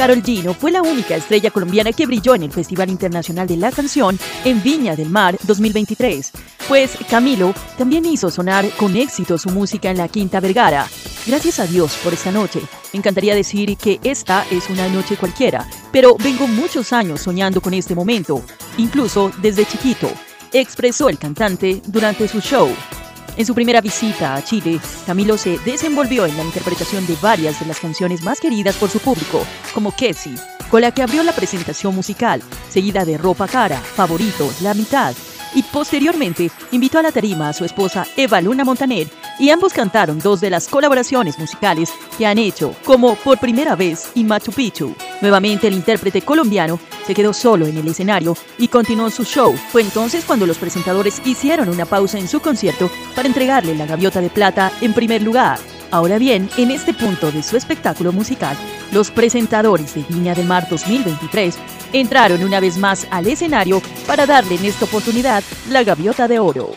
Carol G no fue la única estrella colombiana que brilló en el Festival Internacional de la Canción en Viña del Mar 2023, pues Camilo también hizo sonar con éxito su música en la Quinta Vergara. Gracias a Dios por esta noche. Me encantaría decir que esta es una noche cualquiera, pero vengo muchos años soñando con este momento, incluso desde chiquito, expresó el cantante durante su show. En su primera visita a Chile, Camilo se desenvolvió en la interpretación de varias de las canciones más queridas por su público, como Kessie, con la que abrió la presentación musical, seguida de Ropa Cara, Favorito, La Mitad, y posteriormente invitó a la tarima a su esposa Eva Luna Montaner y ambos cantaron dos de las colaboraciones musicales que han hecho, como Por Primera Vez y Machu Picchu. Nuevamente el intérprete colombiano se quedó solo en el escenario y continuó su show. Fue entonces cuando los presentadores hicieron una pausa en su concierto para entregarle la gaviota de plata en primer lugar. Ahora bien, en este punto de su espectáculo musical, los presentadores de Viña del Mar 2023 entraron una vez más al escenario para darle en esta oportunidad la gaviota de oro.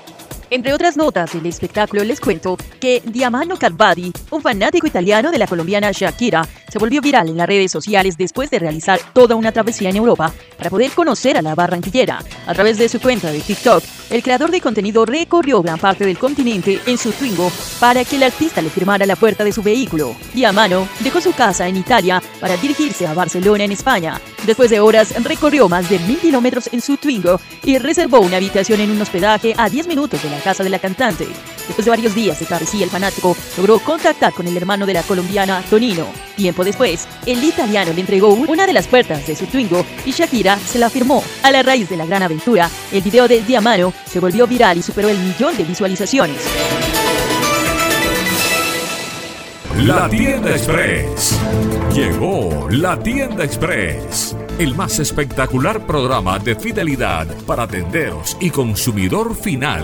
Entre otras notas del espectáculo les cuento que Diamano Carvadi, un fanático italiano de la colombiana Shakira, se volvió viral en las redes sociales después de realizar toda una travesía en Europa para poder conocer a la barranquillera. A través de su cuenta de TikTok, el creador de contenido recorrió gran parte del continente en su Twingo para que el artista le firmara la puerta de su vehículo. Diamano dejó su casa en Italia para dirigirse a Barcelona en España. Después de horas recorrió más de mil kilómetros en su Twingo y reservó una habitación en un hospedaje a 10 minutos de la casa de la cantante. Después de varios días de travesía, el fanático logró contactar con el hermano de la colombiana, Tonino. Tiempo después, el italiano le entregó una de las puertas de su Twingo y Shakira se la firmó. A la raíz de la gran aventura, el video de Diamano se volvió viral y superó el millón de visualizaciones. La Tienda Express. Llegó la Tienda Express. El más espectacular programa de fidelidad para tenderos y consumidor final.